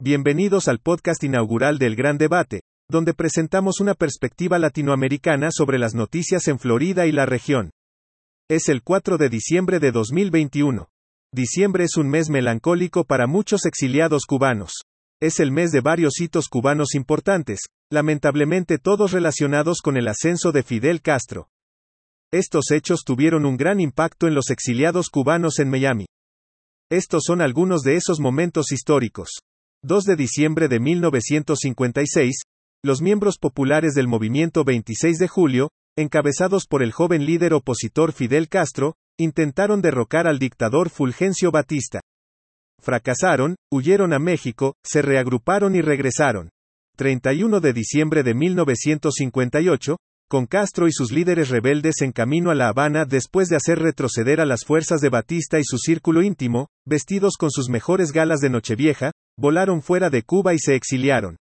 Bienvenidos al podcast inaugural del Gran Debate, donde presentamos una perspectiva latinoamericana sobre las noticias en Florida y la región. Es el 4 de diciembre de 2021. Diciembre es un mes melancólico para muchos exiliados cubanos. Es el mes de varios hitos cubanos importantes, lamentablemente todos relacionados con el ascenso de Fidel Castro. Estos hechos tuvieron un gran impacto en los exiliados cubanos en Miami. Estos son algunos de esos momentos históricos. 2 de diciembre de 1956, los miembros populares del movimiento 26 de julio, encabezados por el joven líder opositor Fidel Castro, intentaron derrocar al dictador Fulgencio Batista. Fracasaron, huyeron a México, se reagruparon y regresaron. 31 de diciembre de 1958, con Castro y sus líderes rebeldes en camino a La Habana después de hacer retroceder a las fuerzas de Batista y su círculo íntimo, vestidos con sus mejores galas de Nochevieja, volaron fuera de Cuba y se exiliaron.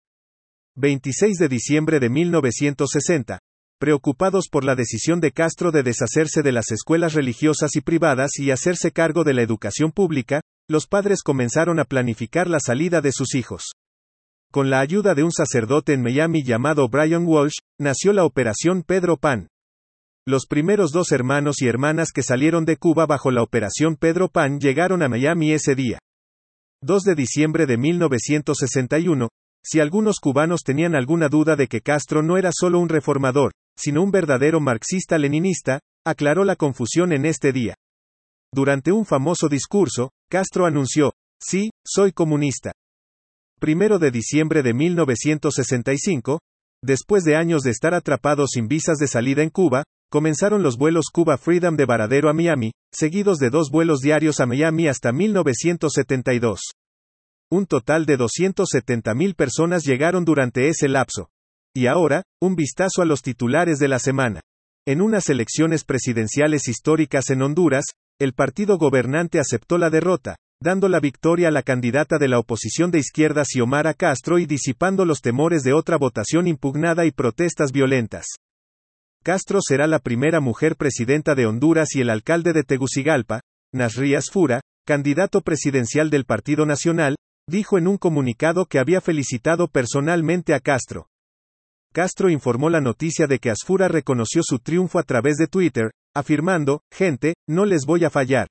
26 de diciembre de 1960. Preocupados por la decisión de Castro de deshacerse de las escuelas religiosas y privadas y hacerse cargo de la educación pública, los padres comenzaron a planificar la salida de sus hijos. Con la ayuda de un sacerdote en Miami llamado Brian Walsh, nació la Operación Pedro Pan. Los primeros dos hermanos y hermanas que salieron de Cuba bajo la Operación Pedro Pan llegaron a Miami ese día. 2 de diciembre de 1961, si algunos cubanos tenían alguna duda de que Castro no era solo un reformador, sino un verdadero marxista-leninista, aclaró la confusión en este día. Durante un famoso discurso, Castro anunció, sí, soy comunista. 1 de diciembre de 1965, después de años de estar atrapados sin visas de salida en Cuba, comenzaron los vuelos Cuba Freedom de Varadero a Miami, seguidos de dos vuelos diarios a Miami hasta 1972. Un total de 270.000 personas llegaron durante ese lapso. Y ahora, un vistazo a los titulares de la semana. En unas elecciones presidenciales históricas en Honduras, el partido gobernante aceptó la derrota, dando la victoria a la candidata de la oposición de izquierda Xiomara Castro y disipando los temores de otra votación impugnada y protestas violentas. Castro será la primera mujer presidenta de Honduras y el alcalde de Tegucigalpa, Nasrías Fura, candidato presidencial del Partido Nacional, dijo en un comunicado que había felicitado personalmente a Castro. Castro informó la noticia de que Asfura reconoció su triunfo a través de Twitter, afirmando, gente, no les voy a fallar.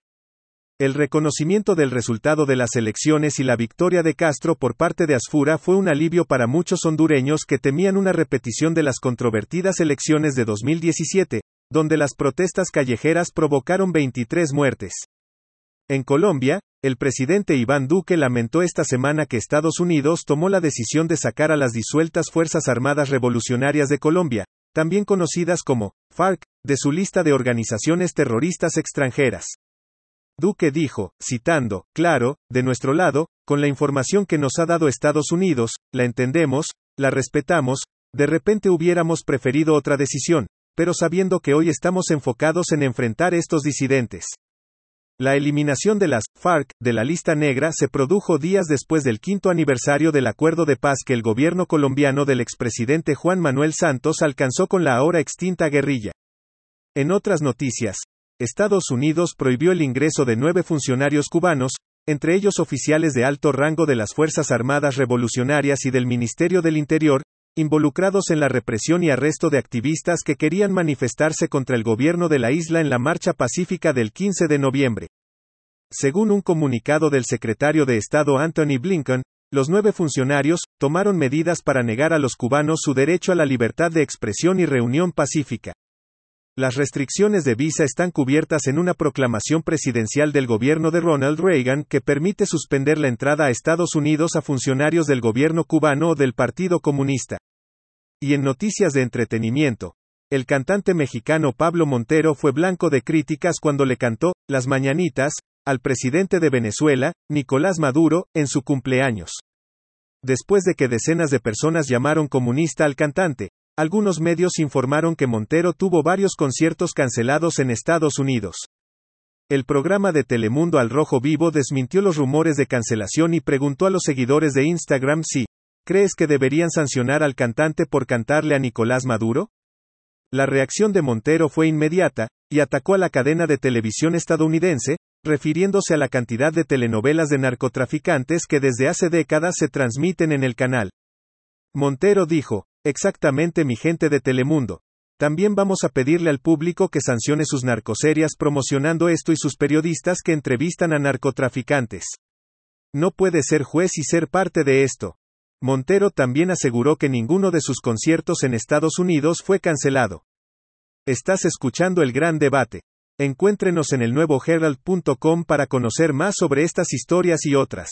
El reconocimiento del resultado de las elecciones y la victoria de Castro por parte de Asfura fue un alivio para muchos hondureños que temían una repetición de las controvertidas elecciones de 2017, donde las protestas callejeras provocaron 23 muertes. En Colombia, el presidente Iván Duque lamentó esta semana que Estados Unidos tomó la decisión de sacar a las disueltas Fuerzas Armadas Revolucionarias de Colombia, también conocidas como FARC, de su lista de organizaciones terroristas extranjeras. Duque dijo, citando, claro, de nuestro lado, con la información que nos ha dado Estados Unidos, la entendemos, la respetamos, de repente hubiéramos preferido otra decisión, pero sabiendo que hoy estamos enfocados en enfrentar estos disidentes. La eliminación de las FARC de la lista negra se produjo días después del quinto aniversario del acuerdo de paz que el gobierno colombiano del expresidente Juan Manuel Santos alcanzó con la ahora extinta guerrilla. En otras noticias, Estados Unidos prohibió el ingreso de nueve funcionarios cubanos, entre ellos oficiales de alto rango de las Fuerzas Armadas Revolucionarias y del Ministerio del Interior, involucrados en la represión y arresto de activistas que querían manifestarse contra el gobierno de la isla en la marcha pacífica del 15 de noviembre. Según un comunicado del secretario de Estado Anthony Blinken, los nueve funcionarios tomaron medidas para negar a los cubanos su derecho a la libertad de expresión y reunión pacífica. Las restricciones de visa están cubiertas en una proclamación presidencial del gobierno de Ronald Reagan que permite suspender la entrada a Estados Unidos a funcionarios del gobierno cubano o del Partido Comunista. Y en noticias de entretenimiento, el cantante mexicano Pablo Montero fue blanco de críticas cuando le cantó, Las Mañanitas, al presidente de Venezuela, Nicolás Maduro, en su cumpleaños. Después de que decenas de personas llamaron comunista al cantante, algunos medios informaron que Montero tuvo varios conciertos cancelados en Estados Unidos. El programa de Telemundo Al Rojo Vivo desmintió los rumores de cancelación y preguntó a los seguidores de Instagram si, ¿crees que deberían sancionar al cantante por cantarle a Nicolás Maduro? La reacción de Montero fue inmediata, y atacó a la cadena de televisión estadounidense, refiriéndose a la cantidad de telenovelas de narcotraficantes que desde hace décadas se transmiten en el canal. Montero dijo, exactamente mi gente de Telemundo. También vamos a pedirle al público que sancione sus narcoserias promocionando esto y sus periodistas que entrevistan a narcotraficantes. No puede ser juez y ser parte de esto. Montero también aseguró que ninguno de sus conciertos en Estados Unidos fue cancelado. Estás escuchando el gran debate. Encuéntrenos en el nuevo para conocer más sobre estas historias y otras.